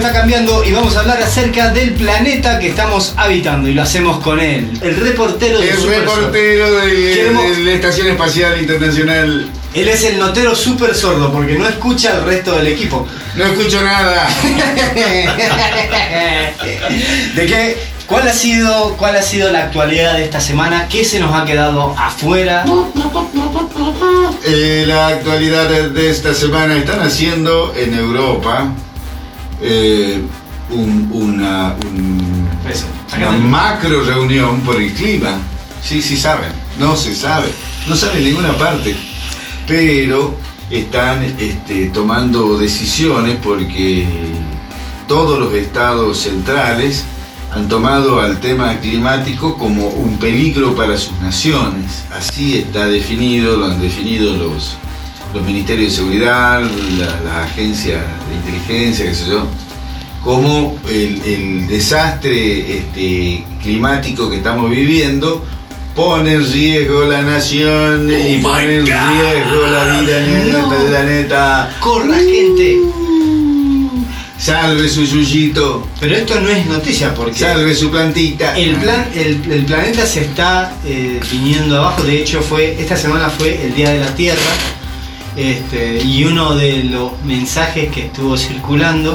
Está cambiando y vamos a hablar acerca del planeta que estamos habitando y lo hacemos con él. El reportero del El Super Sordo. reportero de, la Estación Espacial Internacional. Él es el notero súper sordo porque no escucha al resto del equipo. No escucho nada. ¿De qué? ¿Cuál ha sido, cuál ha sido la actualidad de esta semana? ¿Qué se nos ha quedado afuera? Eh, la actualidad de esta semana están haciendo en Europa eh, un- una, un- macro reunión por el clima. Sí, sí saben, no se sabe, no sabe en ninguna parte. Pero están este, tomando decisiones porque todos los estados centrales han tomado al tema climático como un peligro para sus naciones. Así está definido, lo han definido los, los ministerios de seguridad, la- las agencias de inteligencia, qué sé yo, como el, el desastre este, climático que estamos viviendo pone en riesgo la nación y Oh pone my en riesgo la vida en el No. planeta. ¡Corra, gente! Salve su yuyito, Pero esto no es noticia porque salve su plantita. el, plan, el, el planeta se está eh, viniendo abajo. De hecho, fue esta semana fue el Día de la Tierra. Este, y uno de los mensajes que estuvo circulando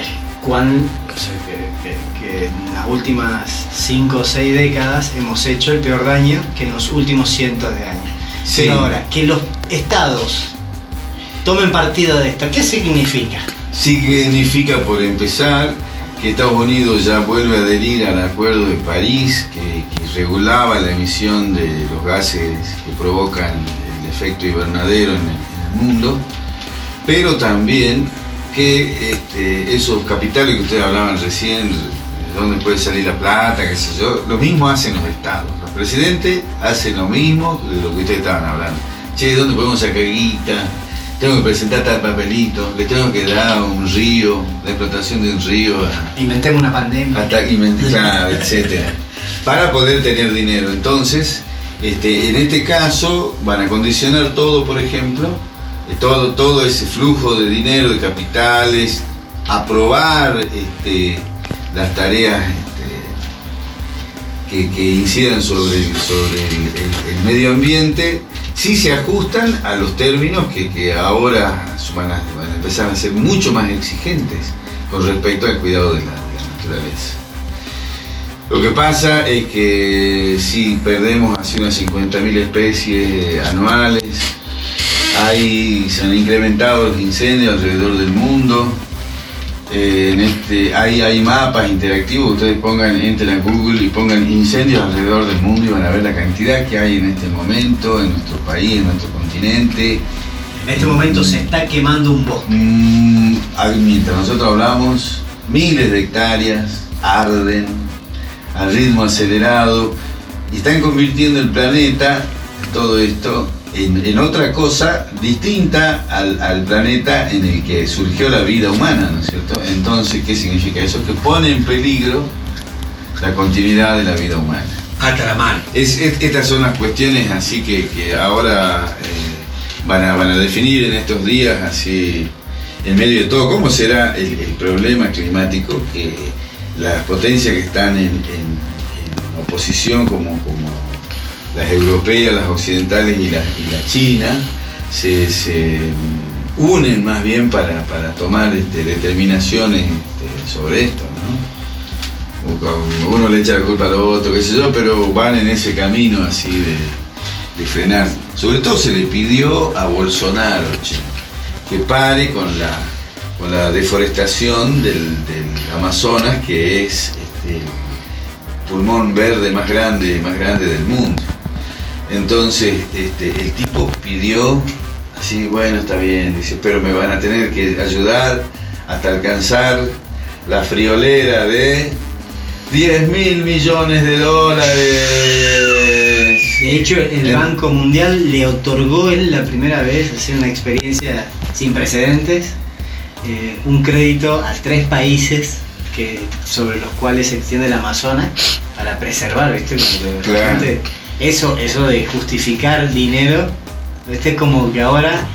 es cuán, o sea, que, que- que en las últimas 5 o 6 décadas hemos hecho el peor daño que en los últimos cientos de años. Sí. Pero ahora, que los estados tomen partido de esto, ¿qué significa? Significa, por empezar, que Estados Unidos ya vuelve a adherir al Acuerdo de París, que, que regulaba la emisión de los gases que provocan efecto invernadero en el, en el mundo, pero también que este, esos capitales que ustedes hablaban recién, de dónde puede salir la plata, qué sé yo, lo mismo hacen los estados. Los presidentes hacen lo mismo de lo que ustedes estaban hablando. Che, ¿dónde podemos sacar guita? Tengo que presentar tal papelito, le tengo que dar un río, la explotación de un río Inventemos una pandemia. hasta claro, etcétera, para poder tener dinero. Entonces, este, en este caso van a condicionar todo, por ejemplo, eh, todo, todo ese flujo de dinero, de capitales, aprobar este, las tareas este, que, que incidan sobre, el- sobre el, medio ambiente, si se ajustan a los términos que, que ahora van a, van a empezar a ser mucho más exigentes con respecto al cuidado de la naturaleza. Lo que pasa es que si perdemos así unas 50.000 especies anuales, hay, se han incrementado los incendios alrededor del mundo, eh, en este, hay, hay mapas interactivos, ustedes pongan, entren a Google y pongan incendios alrededor del mundo y van a ver la cantidad que hay en este momento, en nuestro país, en nuestro continente. En este momento se está quemando un bosque. Mm, mientras nosotros hablamos, miles de hectáreas arden al ritmo acelerado y están convirtiendo el planeta, todo esto, en, en otra cosa distinta al, al planeta en el que surgió la vida humana, ¿no es cierto? Entonces, ¿qué significa eso? Que pone en peligro la continuidad de la vida humana. Hasta la mano. Es- es- estas son las cuestiones así que, que ahora eh, van, a, van a definir en estos días, así en medio de todo, cómo será el, el problema climático que las potencias que están en, en- oposición, como, como las europeas, las occidentales y la, y China, se, unen más bien para, para tomar este, determinaciones este, sobre esto, ¿no? Uno le echa la culpa al otro, qué sé yo, pero van en ese camino así de, de frenar. Sobre todo se le pidió a Bolsonaro que pare con la, con la deforestación del, del Amazonas, que es este, el pulmón verde más grande, más grande del mundo. Entonces, este, el tipo pidió, así, bueno, está bien, dice, pero me van a tener que ayudar hasta alcanzar la friolera de 10 mil millones de dólares. De hecho, el Banco Mundial le otorgó él la primera vez, así una experiencia sin precedentes, eh, un crédito a tres países que, sobre los cuales se extiende el Amazonas para preservar, ¿viste? Claro. eso, eso de justificar dinero, ¿viste? Como que ahora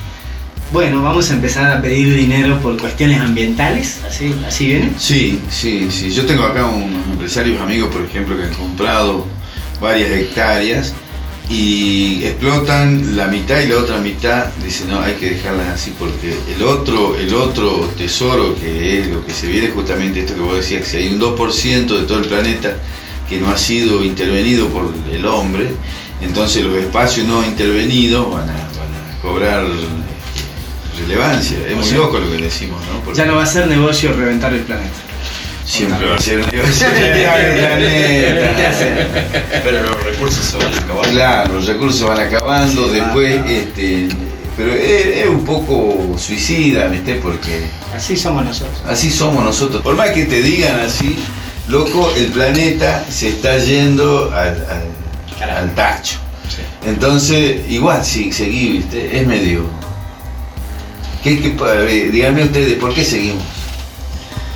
bueno, vamos a empezar a pedir dinero por cuestiones ambientales, así, así viene. Sí, sí, sí. Yo tengo acá unos empresarios amigos, por ejemplo, que han comprado varias hectáreas y explotan la mitad y la otra mitad dicen no hay que dejarlas así porque el otro el otro tesoro que es lo que se viene justamente esto que vos decías que si hay un 2% de todo el planeta que no ha sido intervenido por el hombre entonces los espacios no intervenidos van a, van a cobrar eh, relevancia es muy loco lo que decimos no Porque Ya no va a ser negocio reventar el planeta. Siempre va a ser el planeta Pero los recursos se van a acabar. Claro, los recursos van acabando, Sí, después, va. este, pero es, es un poco suicida, ¿viste? Porque Así somos nosotros. así somos nosotros. Por más que te digan así, loco, el planeta se está yendo al, al- tacho. Entonces, igual, si seguí, ¿viste? Es medio... ¿Qué, qué, eh, díganme ustedes, ¿por qué seguimos?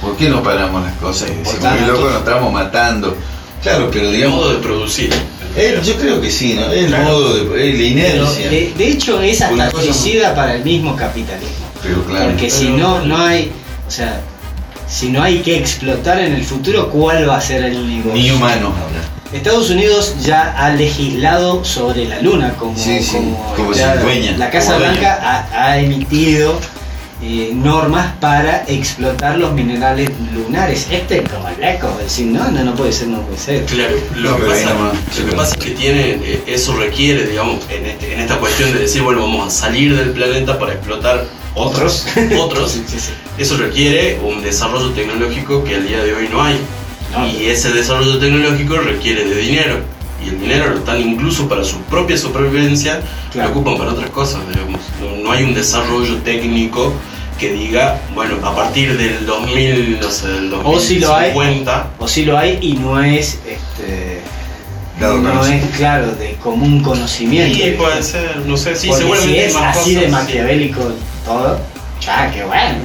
¿Por qué no paramos las cosas? Y decimos. "Qué loco, nos estamos matando. Claro, pero El digamos... modo de producir. Eh, yo creo que sí, ¿no? Es el Claro. modo de. Es la Pero, inercia. de, de hecho, es hasta cosa- suicida para el mismo capitalismo. Pero claro. Porque si no, no hay. O sea, si no hay que explotar en el futuro, ¿cuál va a ser el negocio? Ni humanos habla. Estados Unidos ya ha legislado sobre la luna, como, Sí, sí, como como ya si dueña, la Casa. Blanca ha, ha emitido eh, normas para explotar los minerales lunares. Este es como loco, decir no, no, no puede ser, no puede ser. Claro, lo, No, que, pasa, lo que pasa es que tiene, eh, eso requiere, digamos, en, este- en esta cuestión de decir, bueno, vamos a salir del planeta para explotar otros, otros, Sí, sí, sí. eso requiere un desarrollo tecnológico que al día de hoy no hay. No. Y ese desarrollo tecnológico requiere de dinero. Y el dinero lo están incluso para su propia supervivencia, Claro. lo ocupan para otras cosas, digamos. No, no hay un desarrollo técnico que diga, bueno, a partir del 2000, no sé, del O si lo hay. 2050, O sí lo hay y no es este Dado no conocimiento. es claro de común conocimiento. Sí, puede ser, no sé, sí, Porque seguramente si es más así de maquiavélico todo, ya qué bueno.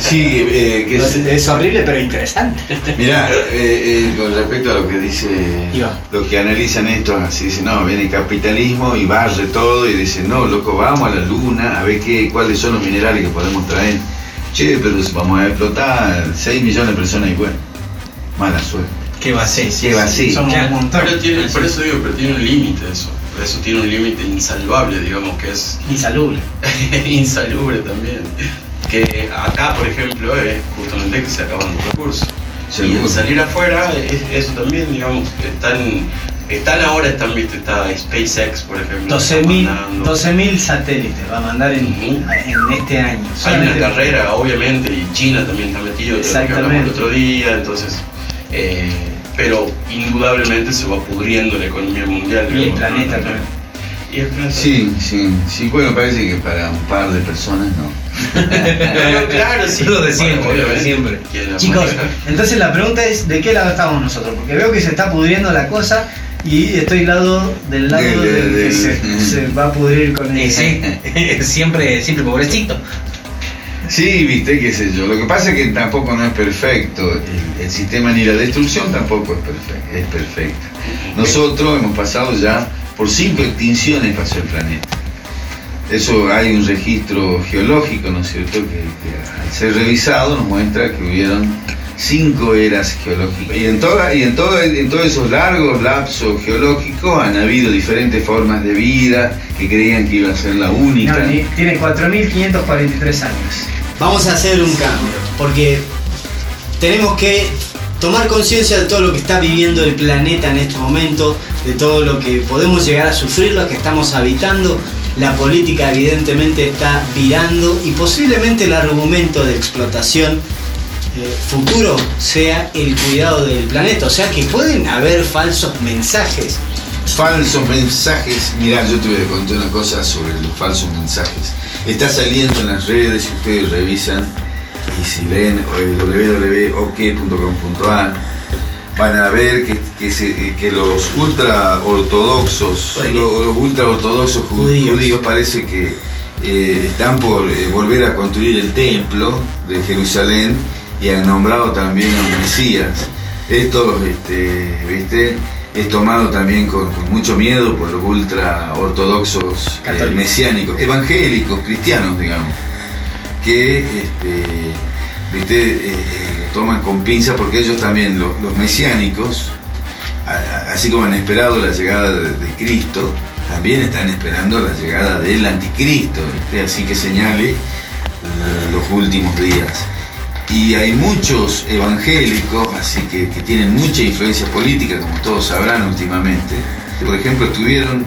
Sí, eh, que Es, es, es horrible pero interesante. Mirá, eh, eh, con respecto a lo que dice, Iván. lo que analizan estos, así dicen, no, viene el capitalismo y barre todo y dicen, no, loco, vamos a la luna a ver qué, cuáles son los minerales que podemos traer. Che, pero vamos a explotar 6 millones de personas y bueno, mala suerte. ¿Qué va a ser? ¿Qué va a ser? Somos Claro. un montón. Pero tiene, por eso digo, pero tiene un límite eso. Eso tiene un límite insalvable, digamos, que es Insalubre. insalubre también. Que acá, por ejemplo, es justamente que se acaban los recursos. Y el salir afuera, es- eso también, digamos, están, están ahora, están, viste, está SpaceX, por ejemplo. 12.000 está mandando. 12.000 satélites va a mandar en, en este año. Hay una carrera, obviamente, y China también está metido, que hablamos el Exactamente. otro día, entonces, eh, pero indudablemente se va pudriendo la economía mundial. Y el planeta ¿no? también. Y el planeta. Sí, sí, sí, bueno, parece que para un par de personas no. Pero claro, sí. Lo de siempre, Bueno, lo de siempre. que la Chicos, entonces la pregunta es ¿de qué lado estamos nosotros? Porque veo que se está pudriendo la cosa y estoy lado, del lado Del- del, que del- se, se va a pudrir con eso. sí, siempre, siempre pobrecito. Sí, viste, qué sé yo. Lo que pasa es que tampoco no es perfecto. El, sistema ni la destrucción tampoco es perfecto. Es perfecto. Nosotros hemos pasado ya por cinco extinciones pasó el planeta. Eso hay un registro geológico, ¿no es cierto?, que, que al ser revisado nos muestra que hubieron cinco eras geológicas. Y en, toda, y en, todo- en todos esos largos lapsos geológicos han habido diferentes formas de vida que creían que iba a ser la única. No, tiene 4.543 años. Vamos a hacer un cambio, porque tenemos que tomar conciencia de todo lo que está viviendo el planeta en este momento, de todo lo que podemos llegar a sufrir, lo que estamos habitando. La política evidentemente está virando y posiblemente el argumento de explotación futuro sea el cuidado del planeta. O sea que pueden haber falsos mensajes. Falsos mensajes. Mirá, yo te voy a contar una cosa sobre los falsos mensajes. Está saliendo en las redes, si ustedes revisan y si ven www.ok.com.ar, van a ver que, que se- que los ultra ortodoxos, los, los ultra ortodoxos ju- Judíos. judíos, parece que eh, están por eh, volver a construir el templo de Jerusalén y han nombrado también a Mesías. Estos, este, ¿viste? es tomado también con, con mucho miedo por los ultra ortodoxos eh, mesiánicos, evangélicos, cristianos, digamos, que este, viste, eh, eh, toman con pinza porque ellos también, los, los mesiánicos, a- a- así como han esperado la llegada de, de Cristo, también están esperando la llegada del anticristo, ¿viste? así que señale los últimos días. Y hay muchos evangélicos, así que, que tienen mucha influencia política, como todos sabrán últimamente. Por ejemplo, estuvieron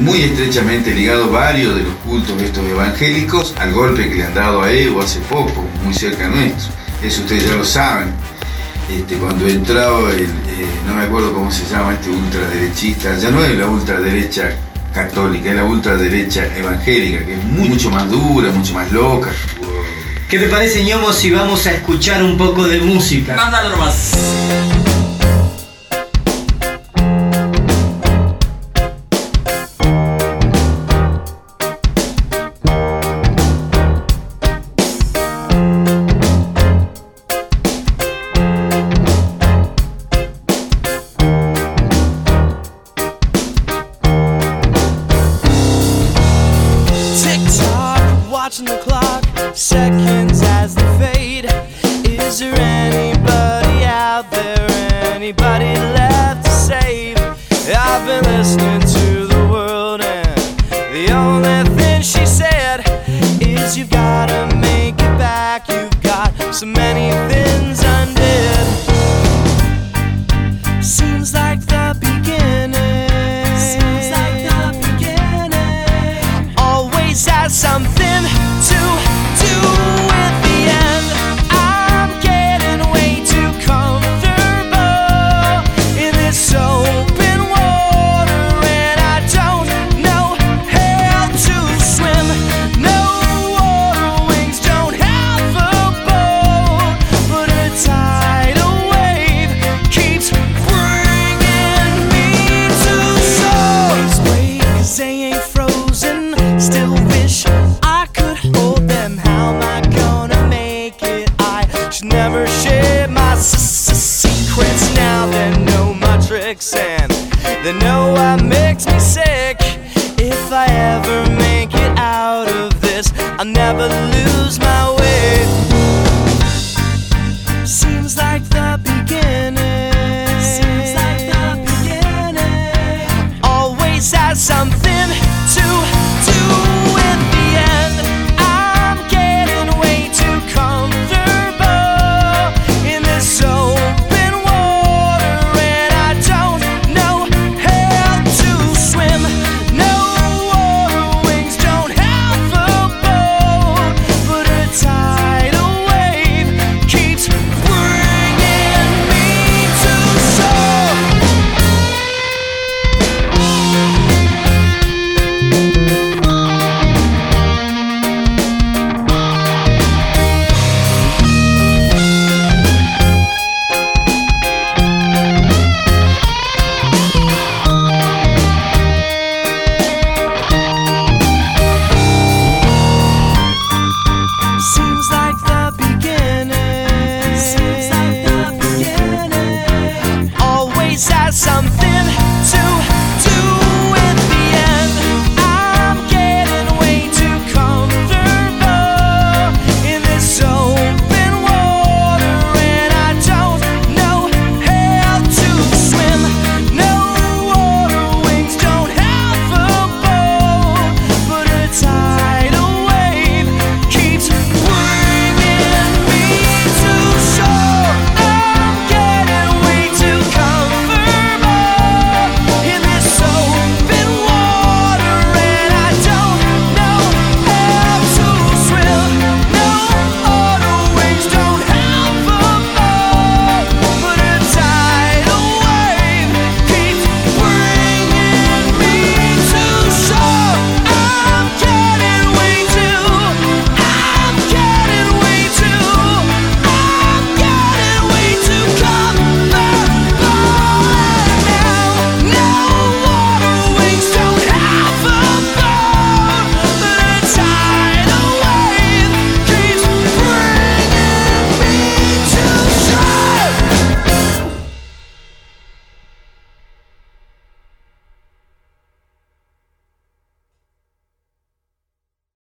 muy estrechamente ligados varios de los cultos de estos evangélicos al golpe que le han dado a Evo hace poco, muy cerca nuestro. Eso ustedes ya lo saben. Este, cuando entraba el, eh, no me acuerdo cómo se llama este ultraderechista, ya no es la ultraderecha católica, es la ultraderecha evangélica, que es mucho más dura, mucho más loca. ¿Qué te parece, ñomo, si vamos a escuchar un poco de música? Mándalo nomás. Seconds